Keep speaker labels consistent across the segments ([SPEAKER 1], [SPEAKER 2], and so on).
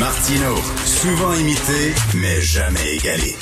[SPEAKER 1] Martino, souvent imité, mais jamais égalé.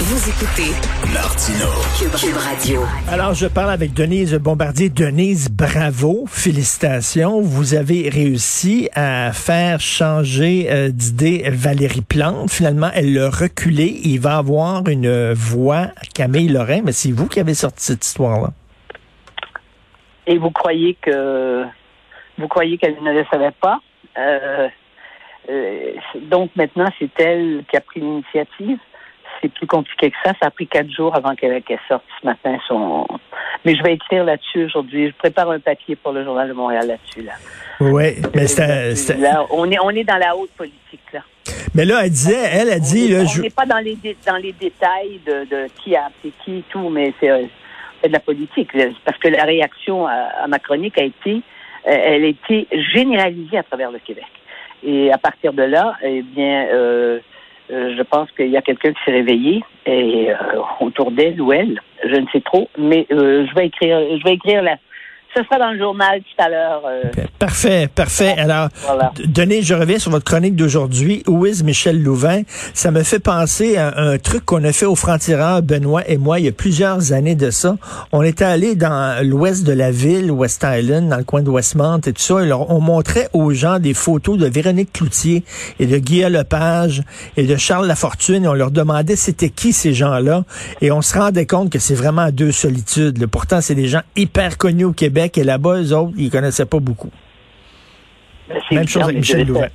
[SPEAKER 2] Vous écoutez
[SPEAKER 1] Martino.
[SPEAKER 2] Cube, Cube Radio.
[SPEAKER 3] Alors, je parle avec Denise Bombardier. Denise, bravo, félicitations. Vous avez réussi à faire changer euh, d'idée Valérie Plante. Finalement, elle l'a reculé. Il va avoir une voix Camille Lorrain, mais c'est vous qui avez sorti cette histoire-là.
[SPEAKER 4] Et vous croyez que vous croyez qu'elle ne le savait pas. Euh, euh, donc maintenant, c'est elle qui a pris l'initiative. C'est plus compliqué que ça. Ça a pris quatre jours avant qu'elle qu sorte ce matin son. Mais je vais écrire là-dessus aujourd'hui. Je prépare un papier pour le Journal de Montréal là-dessus. Là.
[SPEAKER 3] Oui, mais c'est.
[SPEAKER 4] Là, on est on est dans la haute politique là.
[SPEAKER 3] Mais là, elle disait, elle a dit.
[SPEAKER 4] On n'est
[SPEAKER 3] je...
[SPEAKER 4] pas dans les dans les détails de, de qui a appelé qui et tout, mais c'est euh, de la politique. Parce que la réaction à, à ma chronique a été euh, elle a été généralisée à travers le Québec. Et à partir de là, eh bien, euh, euh, je pense qu'il y a quelqu'un qui s'est réveillé et euh, autour d'elle ou elle, je ne sais trop, mais euh, je vais écrire, je vais écrire la. Ce sera dans le journal tout à l'heure. euh,
[SPEAKER 3] Parfait, parfait. Alors,
[SPEAKER 4] Voilà.
[SPEAKER 3] Je reviens sur votre chronique d'aujourd'hui. Où est Michel Louvain? Ça me fait penser à un truc qu'on a fait au franc-tireur, Benoît et moi, il y a plusieurs années de ça. On était allé dans l'ouest de la ville, West Island, dans le coin de Westmount et tout ça. Et on montrait aux gens des photos de Véronique Cloutier et de Guy Lepage et de Charles Lafortune. Et on leur demandait c'était qui ces gens-là. Et on se rendait compte que c'est vraiment deux solitudes. Pourtant, c'est des gens hyper connus au Québec et là-bas, eux autres, ils connaissaient pas beaucoup.
[SPEAKER 4] c'est
[SPEAKER 3] Même chose avec Michel Louvain.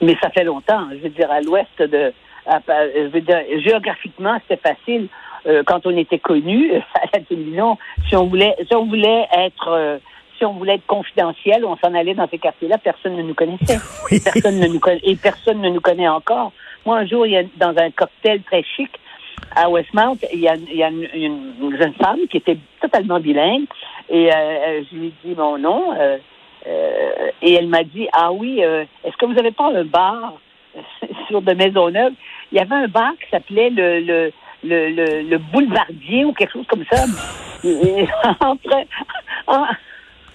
[SPEAKER 4] Mais ça fait longtemps. Je veux dire, à l'ouest de. à- je veux dire, géographiquement, c'était facile. Euh, quand on était connu à la télévision, si on voulait, si on voulait être, euh, si on voulait être confidentiel, on s'en allait dans ces quartiers-là. Personne ne nous connaissait.
[SPEAKER 3] Oui.
[SPEAKER 4] Personne ne nous connaît, et personne ne nous connaît encore. Moi, un jour, il y a dans un cocktail très chic à Westmount, il y a, il y a une, une- une jeune femme qui était totalement bilingue, et euh, euh, je lui ai dit mon nom. euh, et elle m'a dit ah oui est-ce que vous avez pas un bar sur de Maisonneuve? Il y avait un bar qui s'appelait le le, le, le, le Boulevardier ou quelque chose comme ça entre, en-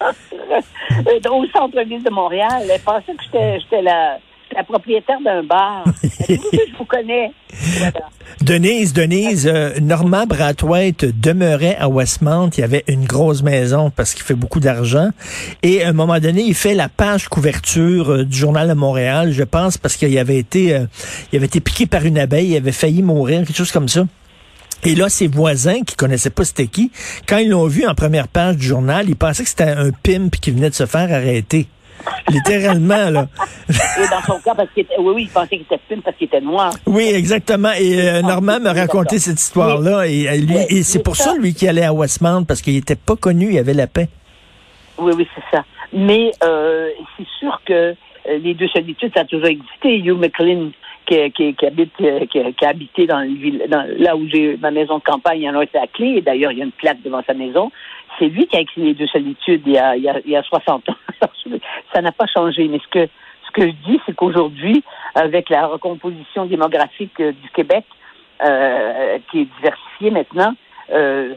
[SPEAKER 4] entre- au centre-ville de Montréal elle pensait que j'étais la la propriétaire d'un bar. Je vous connais? Voilà.
[SPEAKER 3] Denise, Denise, euh, Normand Brathwaite demeurait à Westmount. Il y avait une grosse maison parce qu'il fait beaucoup d'argent. Et à un moment donné, il fait la page couverture euh, du Journal de Montréal, je pense, parce qu'il avait été, euh, il avait été piqué par une abeille, il avait failli mourir, quelque chose comme ça. Et là, ses voisins, qui connaissaient pas c'était qui, quand ils l'ont vu en première page du journal, ils pensaient que c'était un pimp qui venait de se faire arrêter. Littéralement, là.
[SPEAKER 4] Et dans son cas, parce qu'il était, oui, oui, il pensait qu'il était plume parce qu'il était noir.
[SPEAKER 3] Oui, exactement. Et euh, Normand raconté
[SPEAKER 4] d'accord.
[SPEAKER 3] cette histoire-là. Et, lui- et c'est pour
[SPEAKER 4] ça-
[SPEAKER 3] lui, qui allait à Westmount, parce qu'il était pas connu, il avait la paix.
[SPEAKER 4] Oui, oui, c'est ça. Mais euh, c'est sûr que euh, les deux solitudes, ça a toujours existé. Hugh McLean, qui, qui, qui habite, euh, qui, qui a habité dans, le vill- dans là où j'ai ma maison de campagne, a été à clé. Et d'ailleurs, il y a une plaque devant sa maison. C'est lui qui a écrit les deux solitudes il y a, il y a, il y a 60 ans. ça n'a pas changé. Mais ce que ce que je dis, c'est qu'aujourd'hui, avec la recomposition démographique euh, du Québec, euh, qui est diversifiée maintenant, euh,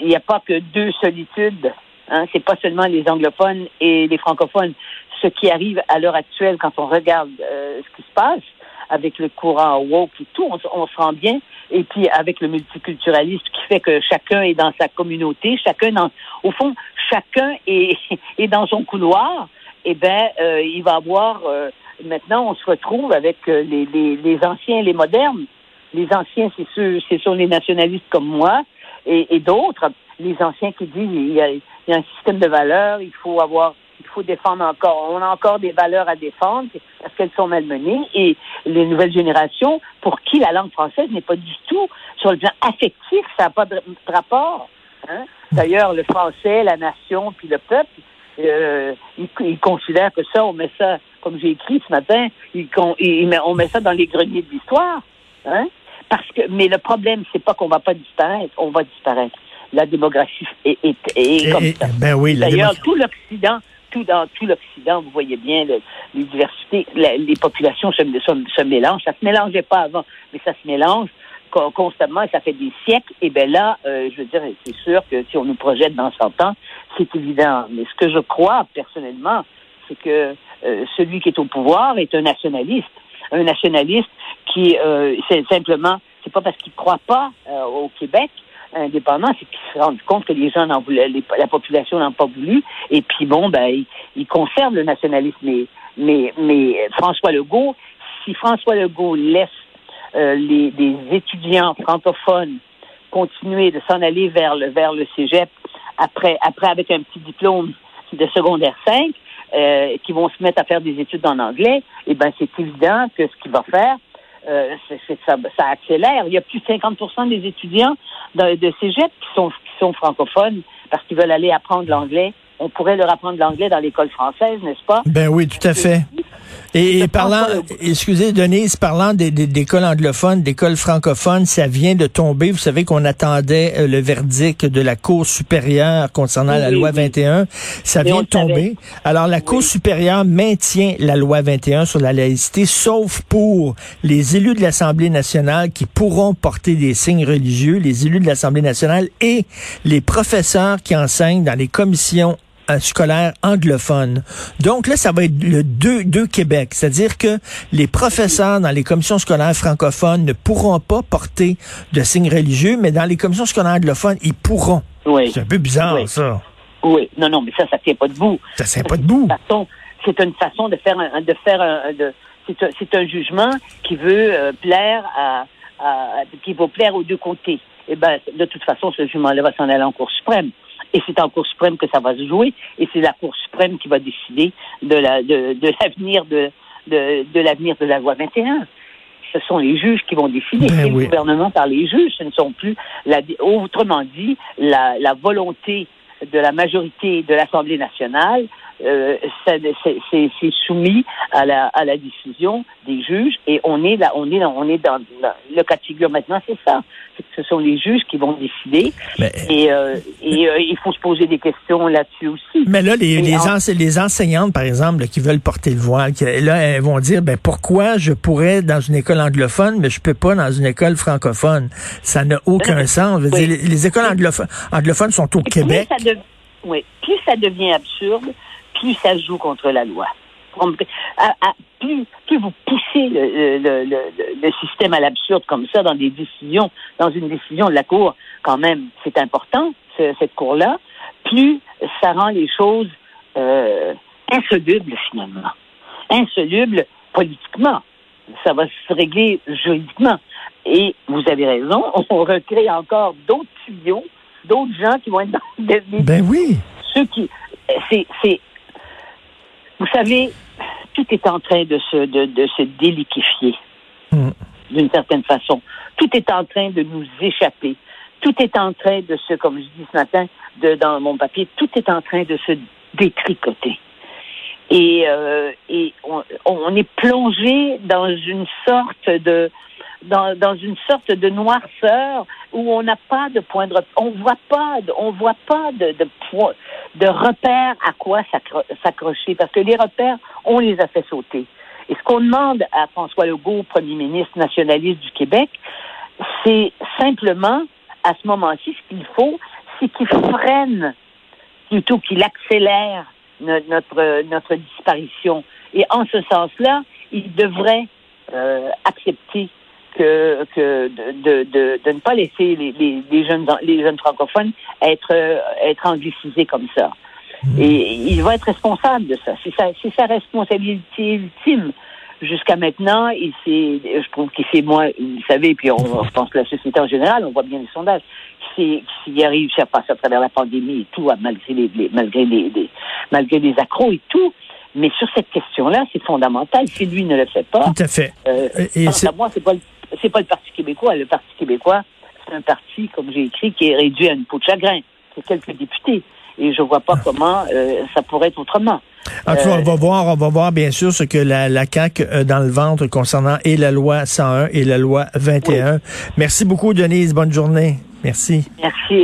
[SPEAKER 4] il n'y a pas que deux solitudes. Hein, c'est pas seulement les anglophones et les francophones. Ce qui arrive à l'heure actuelle, quand on regarde euh, ce qui se passe avec le courant woke et tout, on, se- rend bien. Et puis avec le multiculturalisme qui fait que chacun est dans sa communauté, chacun dans, au fond, chacun est, dans son couloir. Eh ben, euh, il va avoir. euh, maintenant, on se retrouve avec euh, les, anciens et les modernes. Les anciens, c'est ceux, c'est sur les nationalistes comme moi et, d'autres. Les anciens qui disent il y, a, il y a un système de valeurs, il faut avoir, faut défendre encore. On a encore des valeurs à défendre parce qu'elles sont malmenées. Et les nouvelles générations, pour qui la langue française n'est pas du tout sur le plan affectif, ça n'a pas de, rapport. Hein? D'ailleurs, le français, la nation, puis le peuple, euh, ils, ils considèrent que ça, on met ça, comme j'ai écrit ce matin, ils, on met ça dans les greniers de l'histoire. Hein? Parce que, mais le problème, c'est pas qu'on va pas disparaître, on va disparaître. La démographie est, est, est
[SPEAKER 3] Et-
[SPEAKER 4] comme
[SPEAKER 3] et-
[SPEAKER 4] ça.
[SPEAKER 3] ben oui,
[SPEAKER 4] D'ailleurs, tout l'Occident, tout dans tout l'Occident, vous voyez bien le- les diversités, les populations se, se, se mélangent. Ça se mélangeait pas avant, mais ça se mélange con- constamment et ça fait des siècles. Et bien là, euh, je veux dire, c'est sûr que si on nous projette dans 100 ans, c'est évident. Mais ce que je crois personnellement, c'est que euh, celui qui est au pouvoir est un nationaliste. Un nationaliste qui, euh, c'est simplement, c'est pas parce qu'il croit pas au Québec indépendant, c'est qu'il s'est rendu compte que les gens n'en voulaient, la population n'en pas voulu. Et puis bon, ben, il, il conserve le nationalisme. Mais, François Legault, si François Legault laisse euh, les, étudiants francophones continuer de s'en aller vers le vers le cégep après après avec un petit diplôme de secondaire 5 euh, qui vont se mettre à faire des études en anglais, et ben c'est évident que ce qu'il va faire, euh, ça accélère. Il y a plus de 50% des étudiants de, de cégep qui sont qui sont francophones parce qu'ils veulent aller apprendre l'anglais. On pourrait leur apprendre l'anglais dans l'école française, n'est-ce pas?
[SPEAKER 3] Ben oui, tout à fait. Et, parlant, excusez Denise, parlant des, des- d'écoles anglophones, d'écoles francophones, ça vient de tomber. Vous savez qu'on attendait euh, le verdict de la Cour supérieure concernant la loi
[SPEAKER 4] oui.
[SPEAKER 3] 21. Ça vient de tomber. Alors la Cour
[SPEAKER 4] Oui.
[SPEAKER 3] supérieure maintient la loi 21 sur la laïcité, sauf pour les élus de l'Assemblée nationale qui pourront porter des signes religieux, les élus de l'Assemblée nationale et les professeurs qui enseignent dans les commissions euh, scolaires anglophones. Donc là, ça va être le deux, deux Québec, c'est-à-dire que les professeurs dans les commissions scolaires francophones ne pourront pas porter de signes religieux, mais dans les commissions scolaires anglophones, ils pourront.
[SPEAKER 4] Oui.
[SPEAKER 3] C'est un peu bizarre,
[SPEAKER 4] Oui.
[SPEAKER 3] ça.
[SPEAKER 4] Oui. Non, non, mais ça, ça tient pas debout.
[SPEAKER 3] Ça tient pas debout.
[SPEAKER 4] c'est une façon de faire un, de faire un, de, c'est un, jugement qui veut euh, plaire à, à, qui va plaire aux deux côtés. Et ben, de toute façon, ce jugement-là va s'en aller en Cour suprême. Et c'est en Cour suprême que ça va se jouer. Et c'est la Cour suprême qui va décider de la, de, de l'avenir de, de, de l'avenir de la loi 21. Ce sont les juges qui vont décider.
[SPEAKER 3] Ben
[SPEAKER 4] C'est
[SPEAKER 3] oui.
[SPEAKER 4] le gouvernement par les juges. Ce ne sont plus, la, autrement dit, la, la volonté de la majorité de l'Assemblée nationale, euh, c'est c'est- c'est soumis à la, à la décision des juges et on est là, on est dans, on est dans, le cas de figure maintenant, c'est ça. Ce sont les juges qui vont décider
[SPEAKER 3] Mais,
[SPEAKER 4] et, euh, et euh, il faut se poser des questions là-dessus aussi.
[SPEAKER 3] mais là, les, les,
[SPEAKER 4] en-
[SPEAKER 3] ense- les enseignantes, par exemple, là, qui veulent porter le voile, qui- là, elles vont dire, ben pourquoi je pourrais dans une école anglophone, mais je peux pas dans une école francophone? Ça n'a aucun sens. Je veux
[SPEAKER 4] Oui.
[SPEAKER 3] dire, les, les écoles anglophones, anglophones sont au
[SPEAKER 4] Et
[SPEAKER 3] Québec.
[SPEAKER 4] Plus ça, oui, plus ça devient absurde, plus ça joue contre la loi. Comprenez? À- à- plus, plus vous poussez le, le, le, le- le système à l'absurde comme ça dans des décisions, dans une décision de la Cour, quand même, c'est important, ce- cette Cour-là, plus ça rend les choses euh, insolubles finalement. Insolubles politiquement. Ça va se régler juridiquement. Et vous avez raison, on recrée encore d'autres tuyaux, d'autres gens qui vont être dans des,
[SPEAKER 3] Ben oui.
[SPEAKER 4] ceux qui c'est c'est vous savez tout est en train de se de, de se déliquifier
[SPEAKER 3] Mm.
[SPEAKER 4] d'une certaine façon tout est en train de nous échapper tout est en train de se comme je dis ce matin de dans mon papier tout est en train de se détricoter. Et euh, et on, on est plongé dans une sorte de dans, dans une sorte de noirceur où on n'a pas de point de on voit pas de- on voit pas de de, de repères à quoi s'accro- s'accrocher. Parce que les repères on les a fait sauter. Et ce qu'on demande à François Legault premier ministre nationaliste du Québec c'est simplement à ce moment-ci ce qu'il faut c'est qu'il freine plutôt qu'il accélère no- notre, notre disparition. Et en ce sens-là, il devrait euh, accepter que, que de, de, de, de ne pas laisser les, les, les jeunes les jeunes francophones être euh, être anglicisés comme ça. Et il va être responsable de ça. C'est sa, c'est sa responsabilité ultime. Jusqu'à maintenant, il s'est, je trouve qu'il s'est moins, vous savez, puis on, je pense que la société en général, on voit bien les sondages, qu'il y arrive à passer à travers la pandémie et tout, malgré les, les- malgré les, les- malgré les accros et tout. Mais sur cette question-là, c'est fondamental. Si lui ne le fait pas,
[SPEAKER 3] Tout à fait.
[SPEAKER 4] euh,
[SPEAKER 3] Et c'est-
[SPEAKER 4] à moi, c'est pas le, c'est pas le Parti québécois. Le Parti québécois, c'est un parti, comme j'ai écrit, qui est réduit à une peau de chagrin. C'est quelques députés. et je vois pas comment euh, ça pourrait être autrement.
[SPEAKER 3] En tout cas,
[SPEAKER 4] Euh,
[SPEAKER 3] on va voir, on va voir bien sûr ce que la, la CAQ a dans le ventre concernant et la loi 101 et la loi 21. Merci beaucoup, Denise. Bonne journée. Merci.
[SPEAKER 4] Merci.